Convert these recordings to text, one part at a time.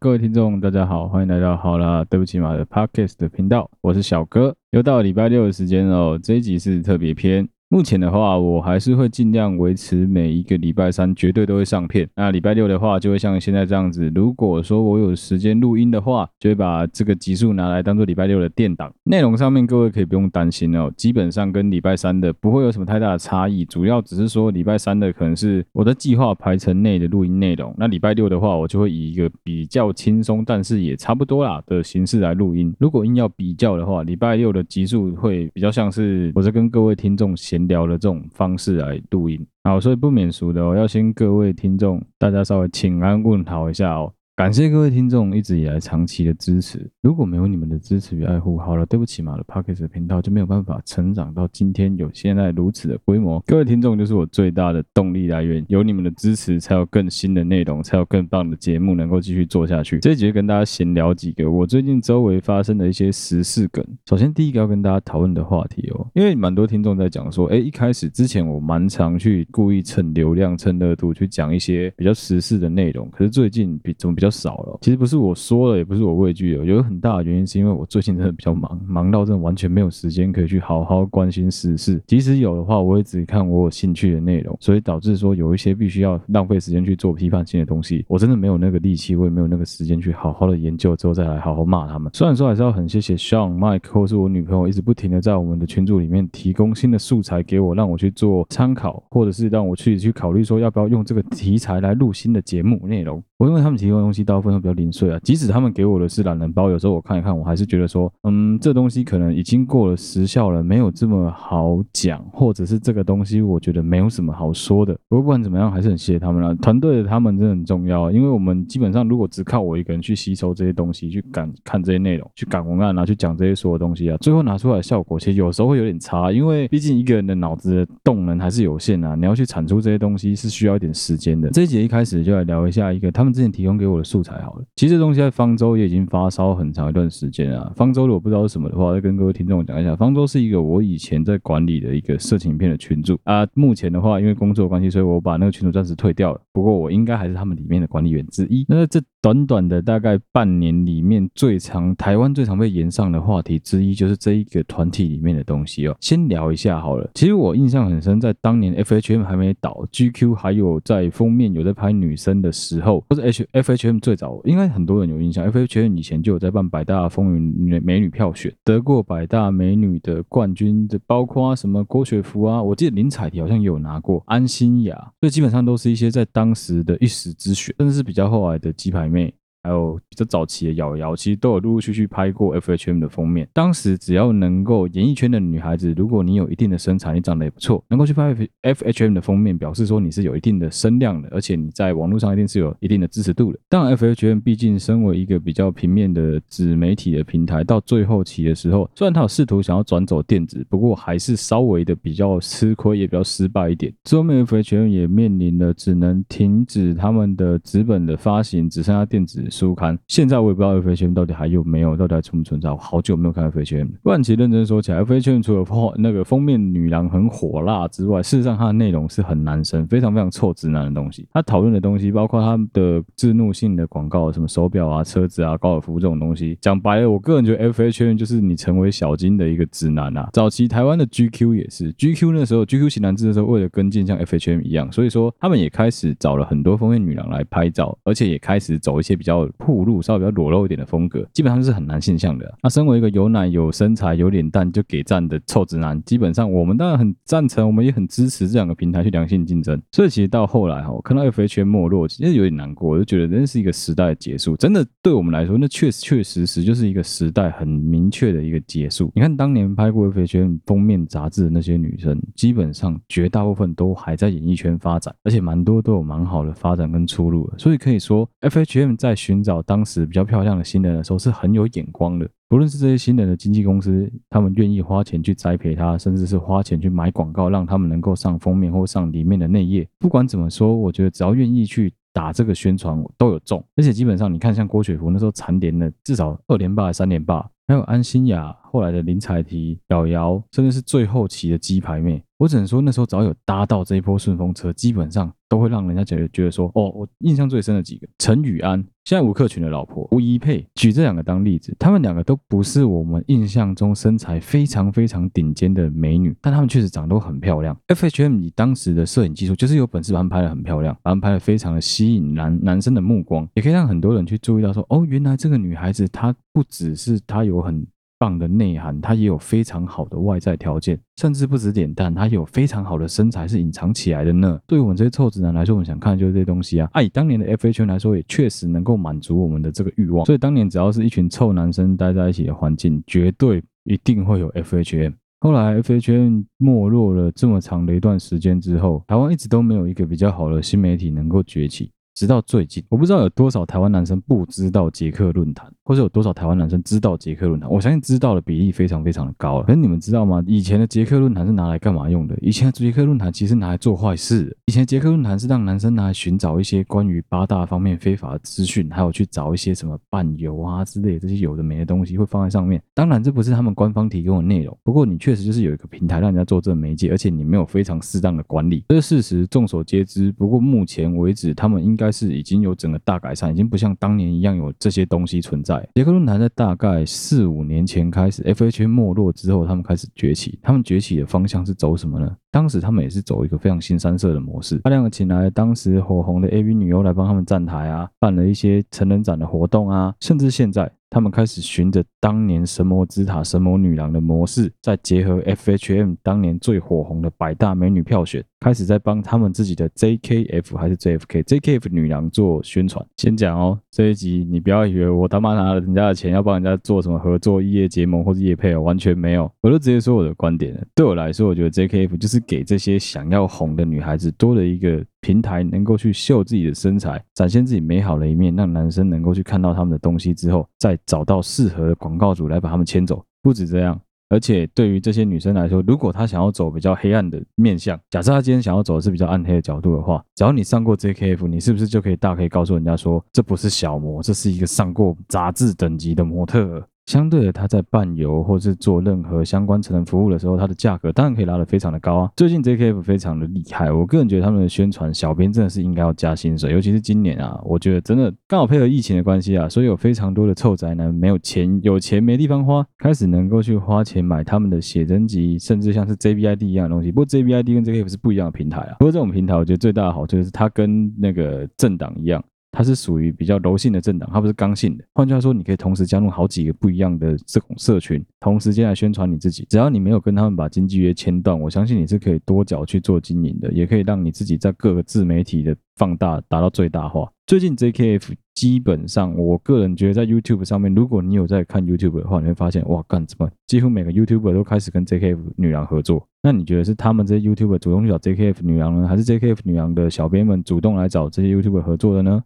各位听众，大家好，欢迎来到好啦，对不起马的 Podcast 的频道，我是小哥，又到礼拜六的时间哦，这一集是特别篇。目前的话，我还是会尽量维持每一个礼拜三绝对都会上片。那礼拜六的话，就会像现在这样子。如果说我有时间录音的话，就会把这个集数拿来当做礼拜六的垫档。内容上面各位可以不用担心哦，基本上跟礼拜三的不会有什么太大的差异。主要只是说礼拜三的可能是我的计划排程内的录音内容。那礼拜六的话，我就会以一个比较轻松，但是也差不多啦的形式来录音。如果硬要比较的话，礼拜六的集数会比较像是我在跟各位听众闲聊的这种方式来录音，好，所以不免俗的哦，要先各位听众，大家稍微请安问好一下哦。感谢各位听众一直以来长期的支持，如果没有你们的支持与爱护，好了，对不起嘛的 Podcast 频道就没有办法成长到今天有现在如此的规模。各位听众就是我最大的动力来源，有你们的支持，才有更新的内容，才有更棒的节目能够继续做下去。这一集跟大家闲聊几个我最近周围发生的一些时事梗。首先第一个要跟大家讨论的话题哦，因为蛮多听众在讲说，哎，一开始之前我蛮常去故意蹭流量、蹭热度去讲一些比较时事的内容，可是最近比怎么比比较少了，其实不是我说了，也不是我畏惧了，有很大的原因是因为我最近真的比较忙，忙到真的完全没有时间可以去好好关心时事。即使有的话，我也只看我有兴趣的内容，所以导致说有一些必须要浪费时间去做批判性的东西，我真的没有那个力气，我也没有那个时间去好好的研究之后再来好好骂他们。虽然说还是要很谢谢 Sean、Mike 或是我女朋友一直不停的在我们的群组里面提供新的素材给我，让我去做参考，或者是让我去去考虑说要不要用这个题材来录新的节目内容。我因为他们提供西大部分都比较零碎啊，即使他们给我的是懒人包，有时候我看一看，我还是觉得说，嗯，这东西可能已经过了时效了，没有这么好讲，或者是这个东西我觉得没有什么好说的。不过不管怎么样，还是很谢谢他们了，团队的他们真的很重要，因为我们基本上如果只靠我一个人去吸收这些东西，去赶看这些内容，去赶文案啊，去讲这些所有东西啊，最后拿出来的效果其实有时候会有点差，因为毕竟一个人的脑子的动能还是有限啊，你要去产出这些东西是需要一点时间的。这一节一开始就来聊一下一个他们之前提供给我的素材好了，其实这东西在方舟也已经发烧很长一段时间了。方舟如果不知道是什么的话，再跟各位听众讲一下，方舟是一个我以前在管理的一个色情影片的群组啊。目前的话，因为工作关系，所以我把那个群组暂时退掉了。不过我应该还是他们里面的管理员之一。那这短短的大概半年里面，最常台湾最常被炎上的话题之一，就是这一个团体里面的东西哦。先聊一下好了。其实我印象很深，在当年 FHM 还没倒，GQ 还有在封面有在拍女生的时候，或者 H FHM。最早应该很多人有印象，FHM 以前就有在办百大风云女美女票选，得过百大美女的冠军的，包括什么郭雪芙啊，我记得林采缇好像也有拿过，安心雅，所以基本上都是一些在当时的一时之选，甚至是比较后来的鸡排妹。还有比较早期的瑶瑶，其实都有陆陆续续拍过 FHM 的封面。当时只要能够演艺圈的女孩子，如果你有一定的身材，你长得也不错，能够去拍 FHM 的封面，表示说你是有一定的声量的，而且你在网络上一定是有一定的支持度的。当然，FHM 毕竟身为一个比较平面的纸媒体的平台，到最后期的时候，虽然他有试图想要转走电子，不过还是稍微的比较吃亏，也比较失败一点。最后面 FHM 也面临了只能停止他们的纸本的发行，只剩下电子。书刊，现在我也不知道 FHM 到底还有没有，到底还存不存在？我好久没有看 FHM。不然其实认真说起来，FHM 除了封那个封面女郎很火辣之外，事实上它的内容是很男生，非常非常臭直男的东西。他讨论的东西包括他的置怒性的广告，什么手表啊、车子啊、高尔夫这种东西。讲白了，我个人觉得 FHM 就是你成为小金的一个直男啊。早期台湾的 GQ 也是，GQ 那时候 GQ 型男志的时候，为了跟进像 FHM 一样，所以说他们也开始找了很多封面女郎来拍照，而且也开始走一些比较。暴露稍微比较裸露一点的风格，基本上是很男性向的。那身为一个有奶、有身材、有脸蛋就给赞的臭直男，基本上我们当然很赞成，我们也很支持这两个平台去良性竞争。所以其实到后来哈，我看到 FHM 没落，其实有点难过，我就觉得真是一个时代的结束。真的对我们来说，那确实确实实就是一个时代很明确的一个结束。你看当年拍过 FHM 封面杂志的那些女生，基本上绝大部分都还在演艺圈发展，而且蛮多都有蛮好的发展跟出路。所以可以说，FHM 在寻寻找当时比较漂亮的新人的时候是很有眼光的。不论是这些新人的经纪公司，他们愿意花钱去栽培他，甚至是花钱去买广告，让他们能够上封面或上里面的内页。不管怎么说，我觉得只要愿意去打这个宣传，都有中。而且基本上你看，像郭雪芙那时候蝉联了至少二连霸、三连霸，还有安心雅。后来的林采缇、瑶瑶，甚至是最后期的鸡排妹。我只能说，那时候只要有搭到这一波顺风车，基本上都会让人家觉得觉得说，哦，我印象最深的几个，陈雨安，现在吴克群的老婆吴怡佩，举这两个当例子，他们两个都不是我们印象中身材非常非常顶尖的美女，但他们确实长得都很漂亮。FHM 以当时的摄影技术，就是有本事把他们拍得很漂亮，把他们拍得非常的吸引男男生的目光，也可以让很多人去注意到说，哦，原来这个女孩子她不只是她有很棒的内涵，它也有非常好的外在条件，甚至不止脸蛋，她有非常好的身材是隐藏起来的呢。对于我们这些臭直男来说，我们想看的就是这些东西啊。啊，以当年的 FHM 来说，也确实能够满足我们的这个欲望。所以当年只要是一群臭男生待在一起的环境，绝对一定会有 FHM。后来 FHM 没落了这么长的一段时间之后，台湾一直都没有一个比较好的新媒体能够崛起。直到最近，我不知道有多少台湾男生不知道捷克论坛，或者有多少台湾男生知道捷克论坛。我相信知道的比例非常非常的高了。可是你们知道吗？以前的捷克论坛是拿来干嘛用的？以前的捷克论坛其实拿来做坏事。以前捷克论坛是让男生拿来寻找一些关于八大方面非法的资讯，还有去找一些什么伴游啊之类的这些有的没的东西会放在上面。当然，这不是他们官方提供的内容。不过你确实就是有一个平台让人家做这个媒介，而且你没有非常适当的管理，这个事实众所皆知。不过目前为止，他们应该该是已经有。整个大改善已经不像当年一样有这些东西存在。杰克论坛在大概四五年前开始，FHM 没落之后，他们开始崛起。他们崛起的方向是走什么呢？当时他们也是走一个非常新三色的模式，大量的请来当时火红的 AV 女优来帮他们站台啊，办了一些成人展的活动啊，甚至现在。他们开始循着当年神魔之塔、神魔女郎的模式，再结合 FHM 当年最火红的百大美女票选，开始在帮他们自己的 JKF 还是 JFK JKF 女郎做宣传。先讲哦，这一集你不要以为我他妈拿了人家的钱要帮人家做什么合作、异业结盟或者业配哦，完全没有。我就直接说我的观点了。对我来说，我觉得 JKF 就是给这些想要红的女孩子多了一个。平台能够去秀自己的身材，展现自己美好的一面，让男生能够去看到他们的东西之后，再找到适合的广告主来把他们牵走。不止这样，而且对于这些女生来说，如果她想要走比较黑暗的面相，假设她今天想要走的是比较暗黑的角度的话，只要你上过 JKF，你是不是就可以大可以告诉人家说，这不是小模，这是一个上过杂志等级的模特。相对的，他在伴游或是做任何相关成人服务的时候，他的价格当然可以拉得非常的高啊。最近 JKF 非常的厉害，我个人觉得他们的宣传小编真的是应该要加薪水，尤其是今年啊，我觉得真的刚好配合疫情的关系啊，所以有非常多的臭宅男没有钱，有钱没地方花，开始能够去花钱买他们的写真集，甚至像是 JVID 一样的东西。不过 JVID 跟 JKF 是不一样的平台啊。不过这种平台，我觉得最大的好处就是它跟那个政党一样。它是属于比较柔性的政党，它不是刚性的。换句话说，你可以同时加入好几个不一样的这种社群，同时间来宣传你自己。只要你没有跟他们把经纪约签断，我相信你是可以多角去做经营的，也可以让你自己在各个自媒体的放大达到最大化。最近 JKF 基本上，我个人觉得在 YouTube 上面，如果你有在看 YouTube 的话，你会发现，哇，干什么？几乎每个 YouTuber 都开始跟 JKF 女郎合作。那你觉得是他们这些 YouTuber 主动去找 JKF 女郎呢，还是 JKF 女郎的小编们主动来找这些 YouTuber 合作的呢？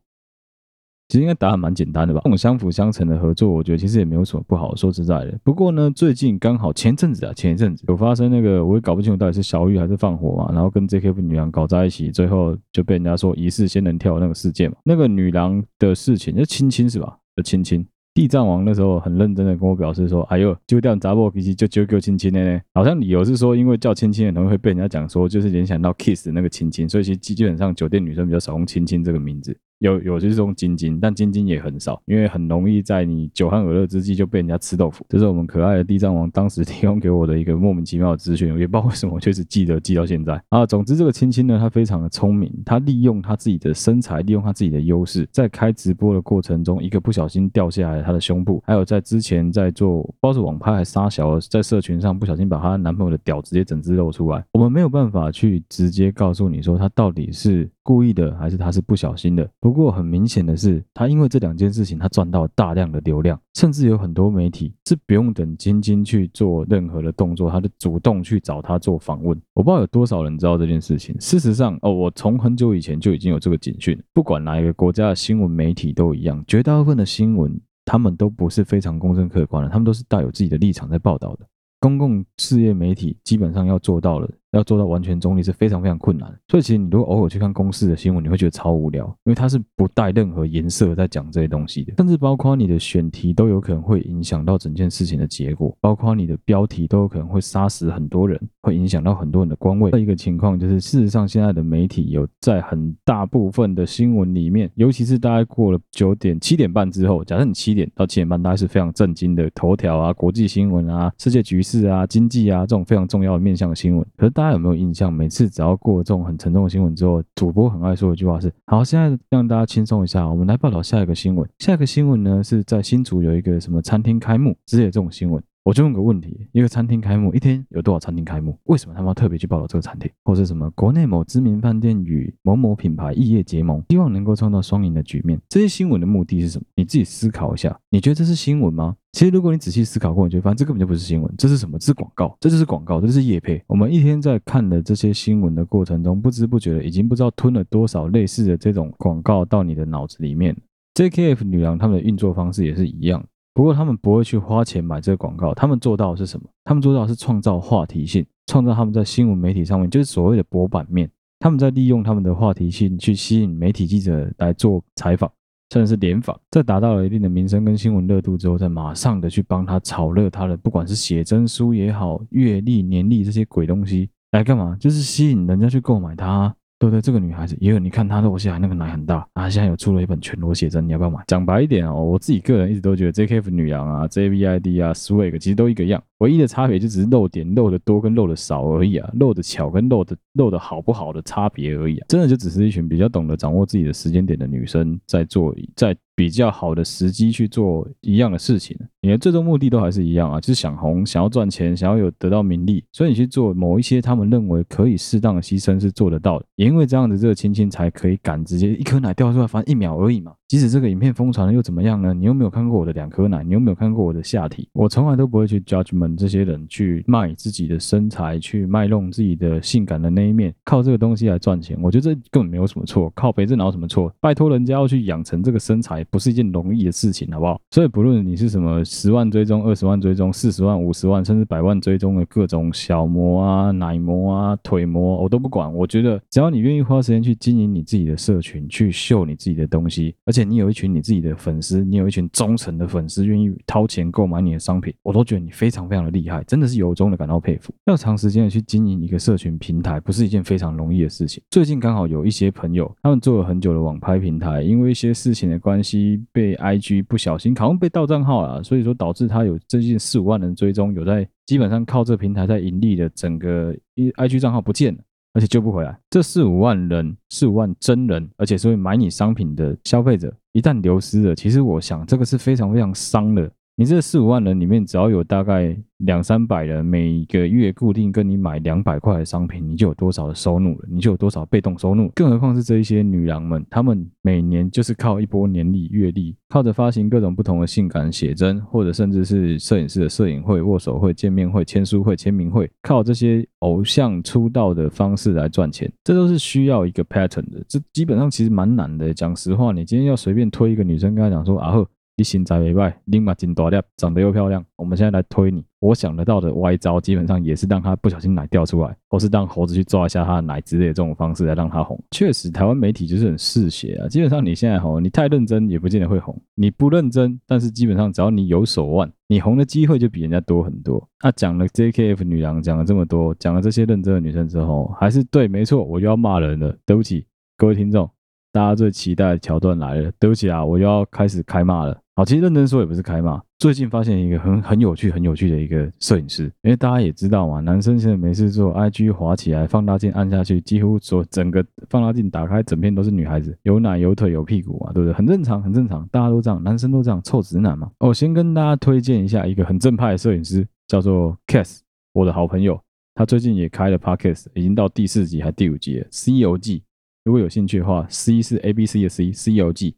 其实应该答案蛮简单的吧？这种相辅相成的合作，我觉得其实也没有什么不好。说实在的，不过呢，最近刚好前阵子啊，前一阵子有发生那个，我也搞不清楚到底是小玉还是放火嘛，然后跟 JKF 女郎搞在一起，最后就被人家说疑似仙人跳那个事件嘛。那个女郎的事情，就亲亲是吧？就亲亲。地藏王那时候很认真的跟我表示说：“哎呦，就这样砸破脾气就就叫亲亲的呢。”好像理由是说，因为叫亲亲很容易会被人家讲说，就是联想到 kiss 那个亲亲，所以其实基本上酒店女生比较少用亲亲这个名字。有有就是用晶晶，但晶晶也很少，因为很容易在你酒酣耳热之际就被人家吃豆腐。这是我们可爱的地藏王当时 提供给我的一个莫名其妙的资讯，我也不知道为什么，我确实记得记到现在啊。总之，这个亲亲呢，他非常的聪明，他利用他自己的身材，利用他自己的优势，在开直播的过程中，一个不小心掉下来他的胸部，还有在之前在做不知道是网拍还是杀小，在社群上不小心把她男朋友的屌直接整只露出来。我们没有办法去直接告诉你说他到底是故意的还是他是不小心的。不过很明显。的是，他因为这两件事情，他赚到大量的流量，甚至有很多媒体是不用等晶晶去做任何的动作，他就主动去找他做访问。我不知道有多少人知道这件事情。事实上，哦，我从很久以前就已经有这个警讯，不管哪一个国家的新闻媒体都一样，绝大部分的新闻他们都不是非常公正客观的，他们都是带有自己的立场在报道的。公共事业媒体基本上要做到了，要做到完全中立是非常非常困难。所以其实你如果偶尔去看公司的新闻，你会觉得超无聊，因为它是不带任何颜色在讲这些东西的，甚至包括你的选题都有可能会影响到整件事情的结果，包括你的标题都有可能会杀死很多人，会影响到很多人的官位。另一个情况就是，事实上现在的媒体有在很大部分的新闻里面，尤其是大概过了九点七点半之后，假设你七点到七点半，大概是非常震惊的头条啊、国际新闻啊、世界局势啊、经济啊这种非常重要的面向的新闻。可大家有没有印象？每次只要过这种很沉重的新闻之后，主播很爱说一句话是：“好，现在让大家轻松一下，我们来报道下一个新闻。下一个新闻呢是在新竹有一个什么餐厅开幕之类的这种新闻。”我就问个问题：一个餐厅开幕一天有多少餐厅开幕？为什么他们要特别去报道这个餐厅？或是什么国内某知名饭店与某某品牌异业结盟，希望能够创造双赢的局面？这些新闻的目的是什么？你自己思考一下。你觉得这是新闻吗？其实如果你仔细思考过，你就发现这根本就不是新闻，这是什么？是广告，这就是广告，这是业配。我们一天在看的这些新闻的过程中，不知不觉的已经不知道吞了多少类似的这种广告到你的脑子里面。JKF 女郎他们的运作方式也是一样。不过他们不会去花钱买这个广告，他们做到的是什么？他们做到的是创造话题性，创造他们在新闻媒体上面就是所谓的博版面。他们在利用他们的话题性去吸引媒体记者来做采访，甚至是联访，在达到了一定的名声跟新闻热度之后，再马上的去帮他炒热他的，不管是写真书也好，月历、年历这些鬼东西来干嘛？就是吸引人家去购买它。对对，这个女孩子也有，你看她的，我现在那个奶很大啊，现在有出了一本全裸写真，你要不要买？讲白一点哦，我自己个人一直都觉得 JKF 女郎啊、JVID 啊、Swag 其实都一个样，唯一的差别就只是露点露的多跟露的少而已啊，露的巧跟露的露的好不好的差别而已啊，真的就只是一群比较懂得掌握自己的时间点的女生在做，在。比较好的时机去做一样的事情，你的最终目的都还是一样啊，就是想红，想要赚钱，想要有得到名利，所以你去做某一些他们认为可以适当的牺牲是做得到的，也因为这样子，这个亲亲才可以敢直接一颗奶掉出来，反正一秒而已嘛。即使这个影片疯传了又怎么样呢？你又没有看过我的两颗奶，你又没有看过我的下体，我从来都不会去 judgment 这些人去卖自己的身材，去卖弄自己的性感的那一面，靠这个东西来赚钱，我觉得这根本没有什么错。靠肥这哪有什么错？拜托人家要去养成这个身材，不是一件容易的事情，好不好？所以不论你是什么十万追踪、二十万追踪、四十万、五十万，甚至百万追踪的各种小模啊、奶模啊、腿模，我都不管。我觉得只要你愿意花时间去经营你自己的社群，去秀你自己的东西，而且。你有一群你自己的粉丝，你有一群忠诚的粉丝，愿意掏钱购买你的商品，我都觉得你非常非常非常的厉害，真的是由衷的感到佩服。要长时间的去经营一个社群平台，不是一件非常容易的事情。最近刚好有一些朋友，他们做了很久的网拍平台，因为一些事情的关系，被 IG 不小心好像被盗账号了，所以说导致他有接近四五万人追踪，有在基本上靠这平台在盈利的整个 IG 账号不见了。而且救不回来，这四五万人，四五万真人，而且是会买你商品的消费者，一旦流失了，其实我想这个是非常非常伤的。你这四五万人里面，只要有大概两三百人每个月固定跟你买两百块的商品，你就有多少的收入了，你就有多少被动收入。更何况是这一些女郎们，她们每年就是靠一波年历、月历，靠着发行各种不同的性感写真，或者甚至是摄影师的摄影会、握手会、见面会、签书会、签名会，靠这些偶像出道的方式来赚钱。这都是需要一个 pattern 的，这基本上其实蛮难的。讲实话，你今天要随便推一个女生，跟她讲说啊呵。你身材美外，立马金大粒，长得又漂亮。我们现在来推你，我想得到的歪招，基本上也是让他不小心奶掉出来，或是让猴子去抓一下他的奶之类的这种方式来让他红。确实，台湾媒体就是很嗜血啊。基本上你现在红，你太认真也不见得会红；你不认真，但是基本上只要你有手腕，你红的机会就比人家多很多。那、讲了 JKF 女郎，讲了这么多，讲了这些认真的女生之后，还是对，没错，我又要骂人了。对不起，各位听众，大家最期待的桥段来了。对不起啊，我又要开始开骂了。好，其实认真说也不是开骂。最近发现一个很很有趣、很有趣的一个摄影师，因为大家也知道嘛，男生现在没事做，IG 滑起来，放大镜按下去，几乎说整个放大镜打开，整片都是女孩子，有奶有腿有屁股嘛，对不对？很正常，很正常，大家都这样，男生都这样，臭直男嘛。我先跟大家推荐一下一个很正派的摄影师，叫做 Cass，我的好朋友，他最近也开了 Podcast，已经到第四集还第五集了，《C 游记》。如果有兴趣的话，C 是 A B C 的 C，《C 游记》。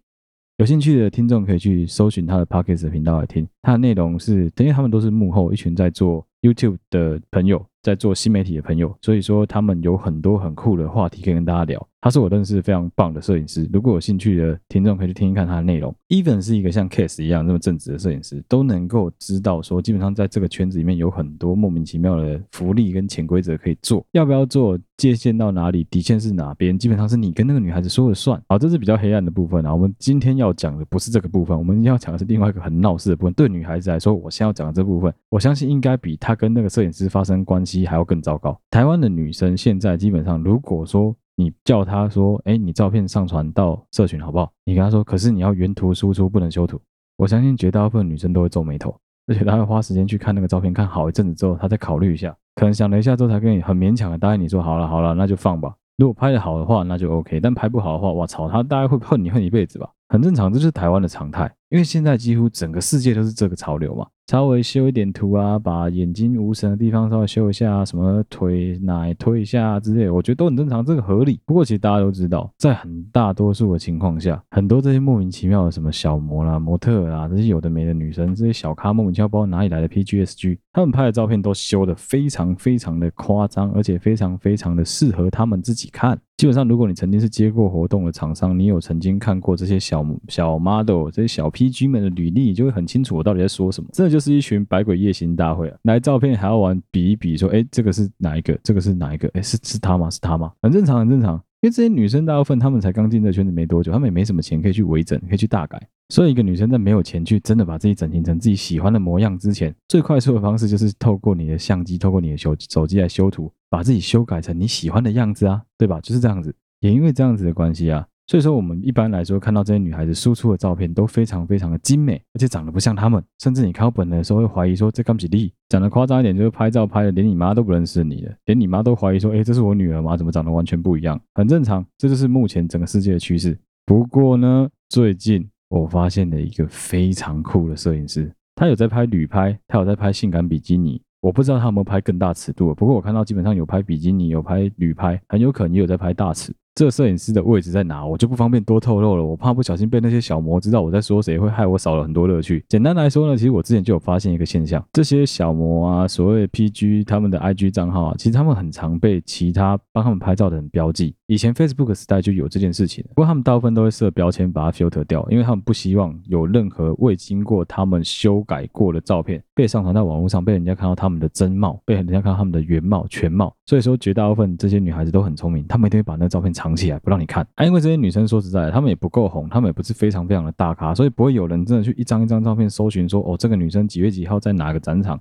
有兴趣的听众可以去搜寻他的 Podcast 频道来听，他的内容是，因为他们都是幕后一群在做 YouTube 的朋友，在做新媒体的朋友，所以说他们有很多很酷的话题可以跟大家聊。他是我认识非常棒的摄影师。如果有兴趣的听众，可以去听一看他的内容。Even 是一个像 Case 一样那么正直的摄影师，都能够知道说，基本上在这个圈子里面有很多莫名其妙的福利跟潜规则可以做，要不要做，界限到哪里，底线是哪边，基本上是你跟那个女孩子说了算。好，这是比较黑暗的部分啊。我们今天要讲的不是这个部分，我们要讲的是另外一个很闹事的部分。对女孩子来说，我先要讲的这部分，我相信应该比她跟那个摄影师发生关系还要更糟糕。台湾的女生现在基本上，如果说你叫他说，哎，你照片上传到社群好不好？你跟他说，可是你要原图输出，不能修图。我相信绝大部分女生都会皱眉头，而且她会花时间去看那个照片，看好一阵子之后，她再考虑一下，可能想了一下之后，才跟你很勉强的答应你说，好了好了，那就放吧。如果拍的好的话，那就 OK；但拍不好的话，我操，她大概会恨你恨一辈子吧。很正常，这是台湾的常态，因为现在几乎整个世界都是这个潮流嘛。稍微修一点图啊，把眼睛无神的地方稍微修一下，什么腿奶推一下之类，我觉得都很正常，这个合理。不过其实大家都知道，在很大多数的情况下，很多这些莫名其妙的什么小模啦、模特啊，这些有的没的女生，这些小咖莫名其妙不知道哪里来的 PGSG，他们拍的照片都修的非常非常的夸张，而且非常非常的适合他们自己看。基本上，如果你曾经是接过活动的厂商，你有曾经看过这些小小 model、这些小 PG 们的履历，你就会很清楚我到底在说什么。真的就是一群百鬼夜行大会啊！来照片还要玩比一比，说，哎，这个是哪一个？这个是哪一个？哎，是是他吗？是他吗？很正常，很正常。因为这些女生大部分她们才刚进这圈子没多久，她们也没什么钱可以去微整，可以去大改。所以，一个女生在没有钱去真的把自己整形成自己喜欢的模样之前，最快速的方式就是透过你的相机，透过你的手手机来修图，把自己修改成你喜欢的样子啊，对吧？就是这样子。也因为这样子的关系啊，所以说我们一般来说看到这些女孩子输出的照片都非常非常的精美，而且长得不像她们，甚至你看到本人的时候会怀疑说这刚几例。讲的夸张一点，就是拍照拍的连你妈都不认识你了，连你妈都怀疑说，哎，这是我女儿吗？怎么长得完全不一样？很正常，这就是目前整个世界的趋势。不过呢，最近。我发现了一个非常酷的摄影师，他有在拍旅拍，他有在拍性感比基尼。我不知道他有没有拍更大尺度，不过我看到基本上有拍比基尼，有拍旅拍，很有可能也有在拍大尺。这摄影师的位置在哪，我就不方便多透露了。我怕不小心被那些小模知道我在说谁，会害我少了很多乐趣。简单来说呢，其实我之前就有发现一个现象，这些小模啊，所谓 PG 他们的 IG 账号啊，其实他们很常被其他帮他们拍照的人标记。以前 Facebook 时代就有这件事情，不过他们大部分都会设标签把它 filter 掉，因为他们不希望有任何未经过他们修改过的照片被上传到网络上，被人家看到他们的真貌，被人家看到他们的原貌全貌。所以说，绝大部分这些女孩子都很聪明，她们一定会把那个照片藏起来，不让你看。啊，因为这些女生说实在的，她们也不够红，她们也不是非常非常的大咖，所以不会有人真的去一张一张照片搜寻说，哦，这个女生几月几号在哪个展场，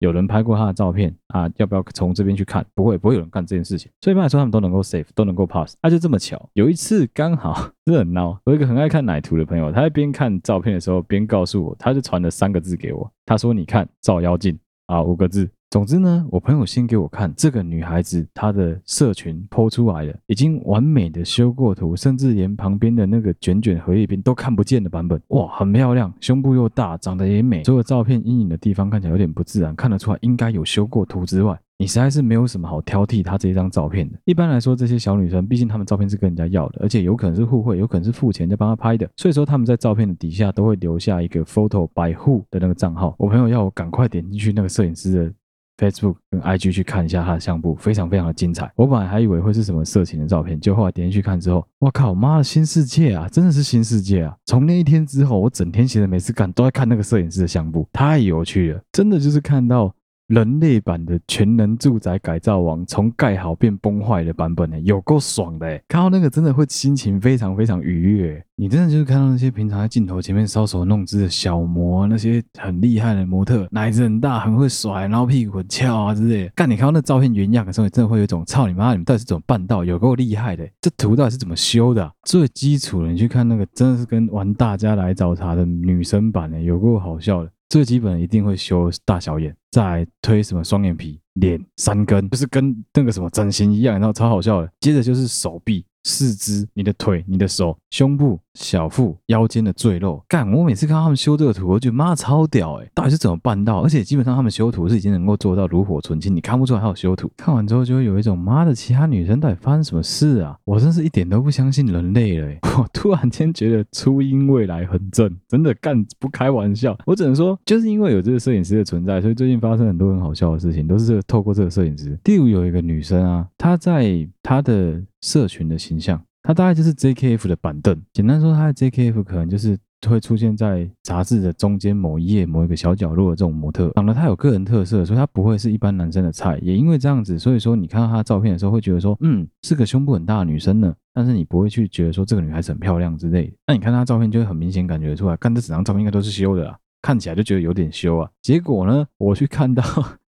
有人拍过她的照片啊？要不要从这边去看？不会，不会有人干这件事情。所以一般来说，他们都能够 safe，都能够 pass。啊，就这么巧，有一次刚好真的很闹，我有一个很爱看奶图的朋友，他在边看照片的时候边告诉我，他就传了三个字给我，他说：“你看，照妖镜啊，五个字。”总之呢，我朋友先给我看这个女孩子她的社群 po 出来了，已经完美的修过图，甚至连旁边的那个卷卷荷叶边都看不见的版本，哇，很漂亮，胸部又大，长得也美，所有照片阴影的地方看起来有点不自然，看得出来应该有修过图之外，你实在是没有什么好挑剔她这一张照片的。一般来说，这些小女生，毕竟她们照片是跟人家要的，而且有可能是互惠，有可能是付钱在帮她拍的，所以说她们在照片的底下都会留下一个 photo by who 的那个账号。我朋友要我赶快点进去那个摄影师的。Facebook 跟 IG 去看一下他的相簿，非常非常的精彩。我本来还以为会是什么色情的照片，就后来点进去看之后，我靠，妈的新世界啊，真的是新世界啊！从那一天之后，我整天闲着没事干，都在看那个摄影师的相簿，太有趣了，真的就是看到。人类版的全能住宅改造王从盖好变崩坏的版本呢，有够爽的哎！看到那个真的会心情非常非常愉悦。你真的就是看到那些平常在镜头前面搔首弄姿的小模，那些很厉害的模特，奶子很大，很会甩，然后屁股很翘啊之类的。干，你看到那照片原样的时候，你真的会有一种操你妈，你们到底是怎么办到？有够厉害的！这图到底是怎么修的？最基础的，你去看那个，真的是跟玩大家来找茬的女生版的，有够好笑的。最基本一定会修大小眼，再推什么双眼皮、脸三根，就是跟那个什么整形一样，然后超好笑的。接着就是手臂。四肢、你的腿、你的手、胸部、小腹、腰间的赘肉，干！我每次看到他们修这个图，我觉得妈超屌哎、欸！到底是怎么办到？而且基本上他们修图是已经能够做到炉火纯青，你看不出来还有修图。看完之后就会有一种妈的，其他女生到底发生什么事啊？我真是一点都不相信人类了、欸！我突然间觉得初音未来很正，真的干不开玩笑。我只能说，就是因为有这个摄影师的存在，所以最近发生很多很好笑的事情，都是这个透过这个摄影师。第五有一个女生啊，她在她的。社群的形象它大概就是 JKF 的板凳。简单说，它的 JKF 可能就是。会出现在杂志的中间某一页某一个小角落的这种模特，长得他有个人特色，所以他不会是一般男生的菜。也因为这样子，所以说你看到他照片的时候，会觉得说，嗯，是个胸部很大的女生呢。但是你不会去觉得说这个女孩子很漂亮之类的。那你看他照片，就会很明显感觉出来，看这整张照片应该都是修的啦，看起来就觉得有点修啊。结果呢，我去看到。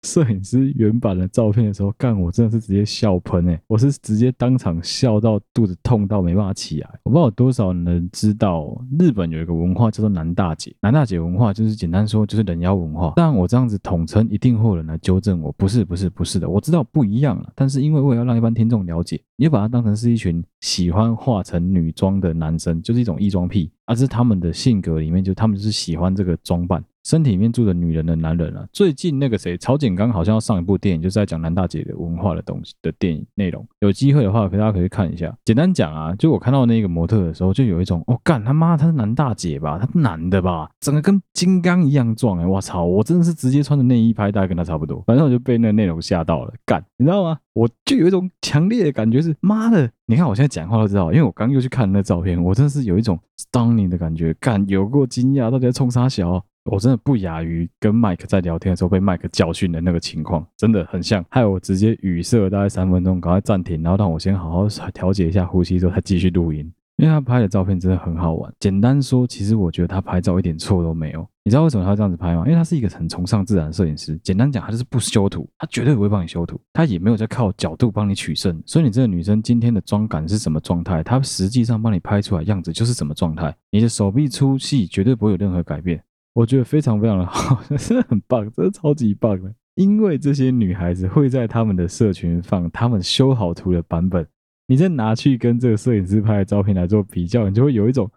摄影师原版的照片的时候，干我真的是直接笑喷诶，我是直接当场笑到肚子痛到没办法起来。我不知道有多少人知道，日本有一个文化叫做男大姐。男大姐文化就是简单说就是人妖文化。但我这样子统称，一定会有人来纠正我，不是不是不是的，我知道不一样了。但是因为我也要让一般听众了解，你就把它当成是一群喜欢化成女装的男生，就是一种异装癖，而是他们的性格里面就他们是喜欢这个装扮。身体里面住着女人的男人啊，最近那个谁，曹景刚好像要上一部电影，就是在讲男大姐的文化的东西的电影内容。有机会的话，大家可以看一下。简单讲啊，就我看到那个模特的时候，就有一种，哦干他妈，他是男大姐吧？他是男的吧？整个跟金刚一样壮哎！我操，我真的是直接穿着内衣拍，大概跟他差不多。反正我就被那个内容吓到了，干，你知道吗？我就有一种强烈的感觉是，妈的，你看我现在讲话都知道，因为我刚又去看那照片，我真的是有一种 stunning 的感觉，干，有过惊讶，到底在冲啥小？我真的不亚于跟麦克在聊天的时候被麦克教训的那个情况，真的很像，害我直接语塞大概三分钟，赶快暂停，然后让我先好好调节一下呼吸，之后再继续录音。因为他拍的照片真的很好玩。简单说，其实我觉得他拍照一点错都没有。你知道为什么他这样子拍吗？因为他是一个很崇尚自然的摄影师。简单讲，他就是不修图，他绝对不会帮你修图，他也没有在靠角度帮你取胜。所以你这个女生今天的妆感是什么状态，他实际上帮你拍出来样子就是什么状态。你的手臂粗细绝对不会有任何改变。我觉得非常非常的好，真的很棒，真的超级棒的。因为这些女孩子会在他们的社群放他们修好图的版本，你再拿去跟这个摄影师拍的照片来做比较，你就会有一种，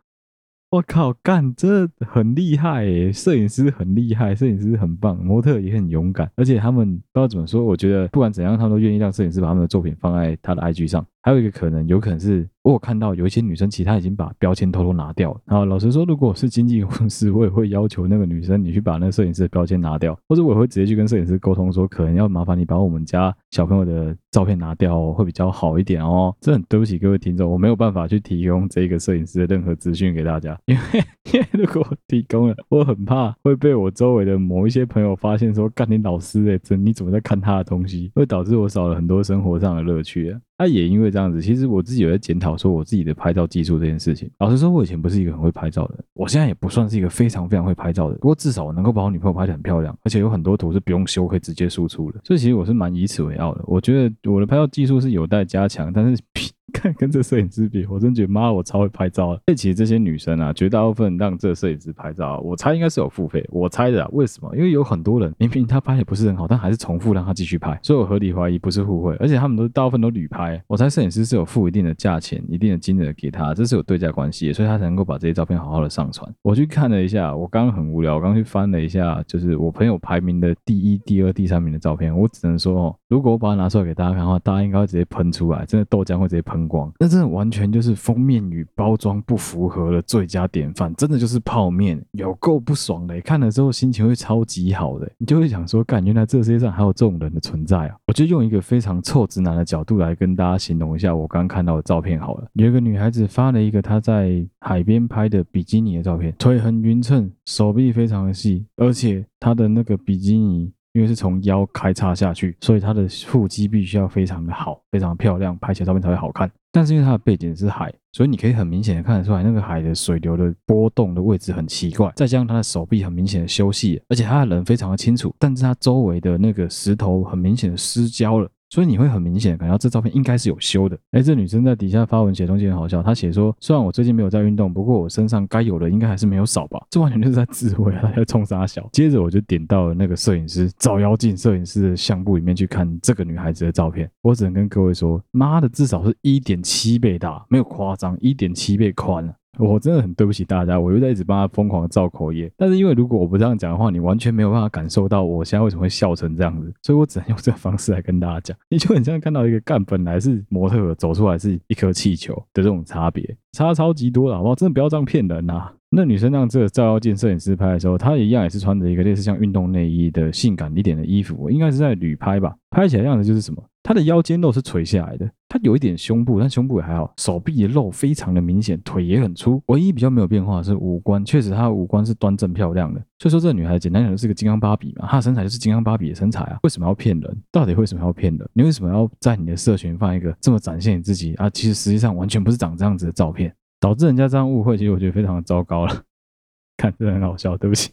我靠，干，这很厉害诶，摄影师很厉害，摄影师很棒，模特也很勇敢，而且他们不知道怎么说，我觉得不管怎样，他们都愿意让摄影师把他们的作品放在他的 IG 上。还有一个可能，有可能是。我有看到有一些女生，其实她已经把标签偷偷拿掉了。然后老实说，如果是经纪公司，我也会要求那个女生，你去把那个摄影师的标签拿掉，或者我也会直接去跟摄影师沟通说，可能要麻烦你把我们家小朋友的照片拿掉哦，会比较好一点哦。这很对不起各位听众，我没有办法去提供这个摄影师的任何资讯给大家，因为因为如果我提供了，我很怕会被我周围的某一些朋友发现说，干你老师哎，这你怎么在看他的东西，会导致我少了很多生活上的乐趣啊。他也因为这样子，其实我自己有在检讨说我自己的拍照技术这件事情。老实说，我以前不是一个很会拍照的人，我现在也不算是一个非常非常会拍照的。不过至少我能够把我女朋友拍得很漂亮，而且有很多图是不用修可以直接输出的。所以其实我是蛮以此为傲的。我觉得我的拍照技术是有待加强，但是。看跟这摄影师比，我真觉得妈，我超会拍照。而且其实这些女生啊，绝大部分让这摄影师拍照，我猜应该是有付费。我猜的啊，为什么？因为有很多人明明他拍也不是很好，但还是重复让他继续拍，所以我合理怀疑不是互惠。而且他们都大部分都旅拍，我猜摄影师是有付一定的价钱、一定的金额给他，这是有对价关系，所以他才能够把这些照片好好的上传。我去看了一下，我刚刚很无聊，我刚去翻了一下，就是我朋友排名的第一、第二、第三名的照片，我只能说哦，如果我把它拿出来给大家看的话，大家应该会直接喷出来，真的豆浆会直接喷光。那真的完全就是封面与包装不符合的最佳典范，真的就是泡面，有够不爽的。看了之后心情会超级好的，你就会想说，干，原来这世界上还有这种人的存在啊！我就用一个非常臭直男的角度来跟大家形容一下我刚看到的照片好了。有一个女孩子发了一个她在海边拍的比基尼的照片，腿很匀称，手臂非常的细，而且她的那个比基尼。因为是从腰开叉下去，所以他的腹肌必须要非常的好，非常漂亮，拍起来照片才会好看。但是因为它的背景是海，所以你可以很明显的看得出来，那个海的水流的波动的位置很奇怪。再加上他的手臂很明显的休息，而且他的人非常的清楚，但是他周围的那个石头很明显的失焦了。所以你会很明显感觉到这照片应该是有修的。哎，这女生在底下发文写东西很好笑，她写说：虽然我最近没有在运动，不过我身上该有的应该还是没有少吧？这完全就是在自慰啊，她在冲三小。接着我就点到了那个摄影师照妖镜摄影师的相簿里面去看这个女孩子的照片。我只能跟各位说，妈的，至少是一点七倍大，没有夸张，一点七倍宽。我真的很对不起大家，我又在一直帮他疯狂的造口业。但是因为如果我不这样讲的话，你完全没有办法感受到我现在为什么会笑成这样子，所以我只能用这个方式来跟大家讲。你就很像看到一个干本来是模特走出来是一颗气球的这种差别，差超级多了，好不好？真的不要这样骗人呐、啊！那女生让这个照妖镜摄影师拍的时候，她一样也是穿着一个类似像运动内衣的性感一点的衣服，应该是在旅拍吧？拍起来样子就是什么他的腰间肉是垂下来的，他有一点胸部，但胸部也还好，手臂的肉非常的明显，腿也很粗。唯一比较没有变化的是五官，确实她的五官是端正漂亮的。所以说这个女孩简单讲就是个金刚芭比嘛，她的身材就是金刚芭比的身材啊。为什么要骗人？到底为什么要骗人？你为什么要在你的社群放一个这么展现你自己啊？其实实际上完全不是长这样子的照片，导致人家这样误会，其实我觉得非常的糟糕了。看，真的很好笑，对不起。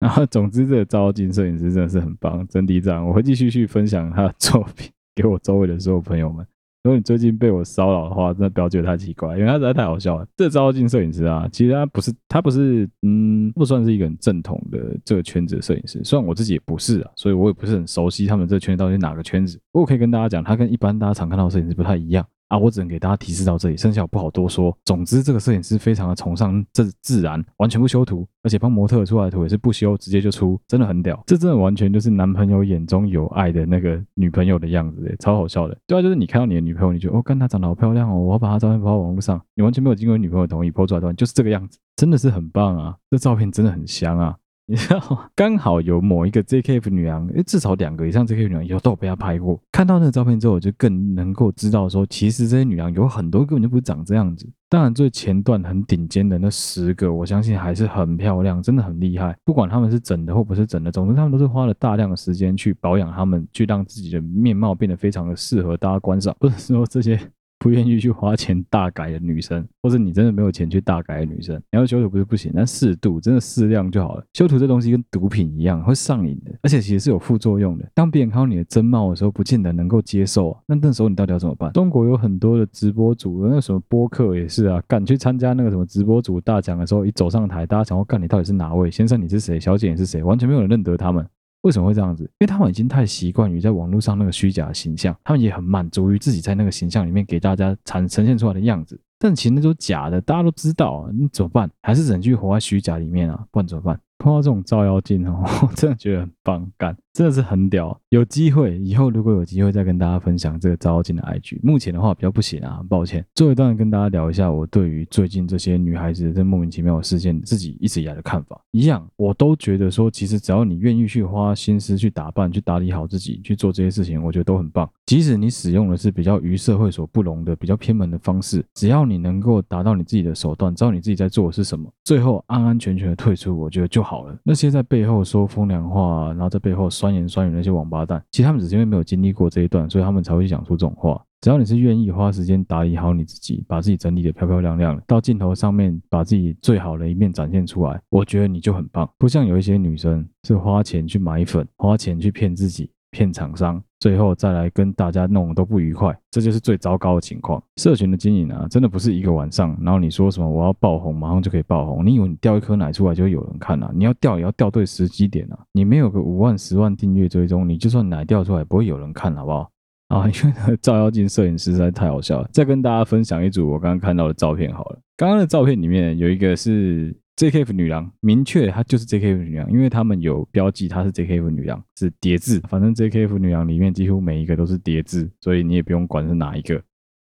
然后，总之，这个照妖镜摄影师真的是很棒，真的这样。我会继续去分享他的作品给我周围的所有朋友们。如果你最近被我骚扰的话，真的不要觉得太奇怪，因为他实在太好笑了。这个照妖镜摄影师啊，其实他不是，他不是，嗯，不算是一个很正统的这个圈子的摄影师。虽然我自己也不是啊，所以我也不是很熟悉他们这个圈子到底哪个圈子。不过可以跟大家讲，他跟一般大家常看到的摄影师不太一样。啊，我只能给大家提示到这里，剩下我不好多说。总之，这个摄影师非常的崇尚这自然，完全不修图，而且帮模特出来的图也是不修，直接就出，真的很屌。这真的完全就是男朋友眼中有爱的那个女朋友的样子，超好笑的。对啊，就是你看到你的女朋友，你觉得哦，看她长得好漂亮哦，我要把她照片发到网络上，你完全没有经过女朋友同意 po 出来的，就是这个样子，真的是很棒啊，这照片真的很香啊。你知道吗？刚好有某一个 JKF 女郎，诶，至少两个以上 JKF 女郎以后都有被他拍过。看到那个照片之后，我就更能够知道说，其实这些女郎有很多根本就不是长这样子。当然，最前段很顶尖的那十个，我相信还是很漂亮，真的很厉害。不管他们是整的或不是整的，总之他们都是花了大量的时间去保养他们，去让自己的面貌变得非常的适合大家观赏。不是说这些。不愿意去花钱大改的女生，或者你真的没有钱去大改的女生，你要修图不是不行，但适度，真的适量就好了。修图这东西跟毒品一样，会上瘾的，而且其实是有副作用的。当别人看到你的真貌的时候，不见得能够接受啊。那那时候你到底要怎么办？中国有很多的直播主，那什么播客也是啊，敢去参加那个什么直播主大奖的时候，一走上台，大家想要干你到底是哪位先生？你是谁？小姐你是谁？完全没有人认得他们。为什么会这样子？因为他们已经太习惯于在网络上那个虚假的形象，他们也很满足于自己在那个形象里面给大家呈呈现出来的样子。但其实那都假的，大家都知道啊，你怎么办？还是只能继续活在虚假里面啊？不然怎么办？碰到这种照妖镜哦，我真的觉得很棒，干，真的是很屌。有机会以后如果有机会再跟大家分享这个照妖镜的 IG，目前的话比较不行啊，很抱歉。最后一段跟大家聊一下我对于最近这些女孩子这莫名其妙的事件，自己一直以来的看法。一样，我都觉得说，其实只要你愿意去花心思去打扮、去打理好自己、去做这些事情，我觉得都很棒。即使你使用的是比较于社会所不容的、比较偏门的方式，只要你能够达到你自己的手段，知道你自己在做的是什么，最后安安全全的退出，我觉得就。好了，那些在背后说风凉话，然后在背后酸言酸语那些王八蛋，其实他们只是因为没有经历过这一段，所以他们才会去讲出这种话。只要你是愿意花时间打理好你自己，把自己整理的漂漂亮亮，到镜头上面把自己最好的一面展现出来，我觉得你就很棒。不像有一些女生是花钱去买粉，花钱去骗自己。骗厂商，最后再来跟大家弄都不愉快，这就是最糟糕的情况。社群的经营啊，真的不是一个晚上，然后你说什么我要爆红，马上就可以爆红。你以为你掉一颗奶出来就会有人看啊？你要掉也要掉对时机点啊！你没有个五万、十万订阅追踪，你就算奶掉出来，不会有人看，好不好？啊，因为照妖镜摄影师实在太好笑了。再跟大家分享一组我刚刚看到的照片好了。刚刚的照片里面有一个是。JKF 女郎，明确她就是 JKF 女郎，因为他们有标记她是 JKF 女郎，是叠字。反正 JKF 女郎里面几乎每一个都是叠字，所以你也不用管是哪一个。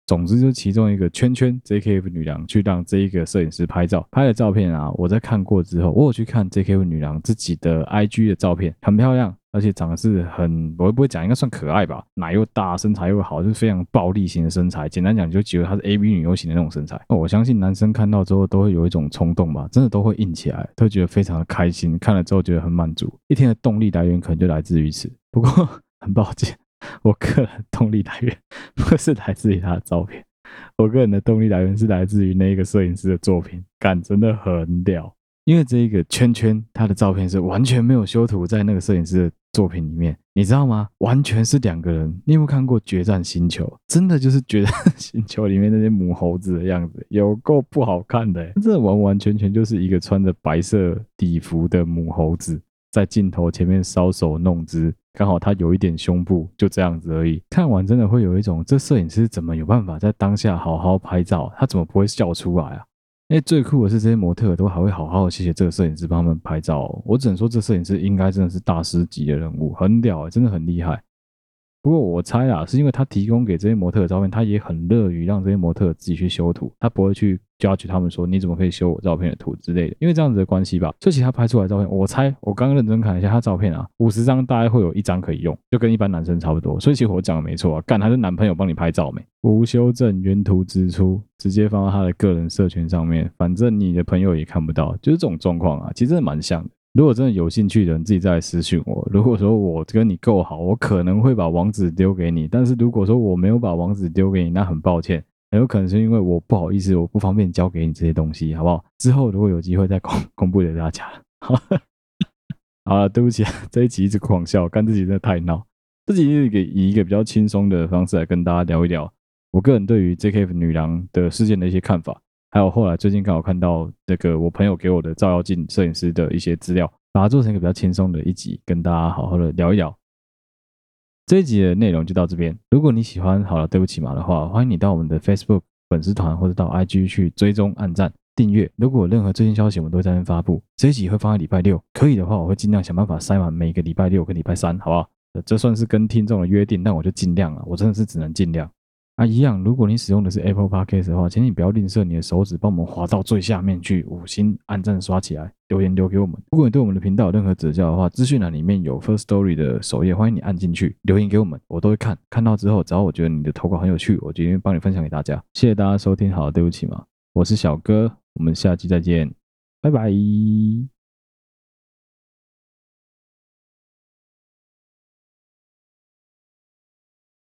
总之，就其中一个圈圈 JKF 女郎去让这一个摄影师拍照，拍的照片啊，我在看过之后，我有去看 JKF 女郎自己的 IG 的照片，很漂亮。而且长得是很，我会不会讲，应该算可爱吧？奶又大，身材又好，就是非常暴力型的身材。简单讲，就觉得她是 AV 女优型的那种身材。我相信男生看到之后都会有一种冲动吧，真的都会硬起来，都觉得非常的开心。看了之后觉得很满足，一天的动力来源可能就来自于此。不过很抱歉，我个人动力来源不是来自于他的照片，我个人的动力来源是来自于那个摄影师的作品，感真的很屌。因为这一个圈圈，他的照片是完全没有修图，在那个摄影师的作品里面，你知道吗？完全是两个人。你有没有看过《决战星球》？真的就是《决战 星球》里面那些母猴子的样子，有够不好看的。这完完全全就是一个穿着白色底服的母猴子，在镜头前面搔首弄姿，刚好他有一点胸部，就这样子而已。看完真的会有一种，这摄影师怎么有办法在当下好好拍照？他怎么不会笑出来啊？哎，最酷的是这些模特都还会好好的谢谢这个摄影师帮他们拍照哦。我只能说，这摄影师应该真的是大师级的人物，很屌，真的很厉害。不过我猜啊，是因为他提供给这些模特的照片，他也很乐于让这些模特自己去修图，他不会去就要去他们说你怎么可以修我照片的图之类的，因为这样子的关系吧。所以其他拍出来的照片，我猜我刚刚认真看一下他照片啊，五十张大概会有一张可以用，就跟一般男生差不多。所以其实我讲的没错啊，干他是男朋友帮你拍照没？无修正原图直出，直接放到他的个人社群上面，反正你的朋友也看不到，就是这种状况啊，其实真的蛮像的。如果真的有兴趣的人，自己再来私讯我。如果说我跟你够好，我可能会把网址丢给你。但是如果说我没有把网址丢给你，那很抱歉，有可能是因为我不好意思，我不方便交给你这些东西，好不好？之后如果有机会再公 公布给大家。好，好了，对不起，这一集一直狂笑，干自己真的太闹。这集是给以一个比较轻松的方式来跟大家聊一聊我个人对于 JKF 女郎的事件的一些看法。还有后来最近刚好看到这个我朋友给我的照妖镜摄影师的一些资料，把它做成一个比较轻松的一集，跟大家好好的聊一聊。这一集的内容就到这边。如果你喜欢好了，对不起嘛的话，欢迎你到我们的 Facebook 粉丝团或者到 IG 去追踪、按赞、订阅。如果有任何最新消息，我们都会在那边发布。这一集会放在礼拜六，可以的话，我会尽量想办法塞满每个礼拜六跟礼拜三，好不好？这算是跟听众的约定，但我就尽量了，我真的是只能尽量。啊，一样。如果你使用的是 Apple Podcast 的话，请你不要吝啬你的手指，帮我们滑到最下面去，五星按赞刷起来，留言留给我们。如果你对我们的频道有任何指教的话，资讯栏里面有 First Story 的首页，欢迎你按进去留言给我们，我都会看。看到之后，只要我觉得你的投稿很有趣，我决定帮你分享给大家。谢谢大家收听，好，对不起嘛，我是小哥，我们下期再见，拜拜。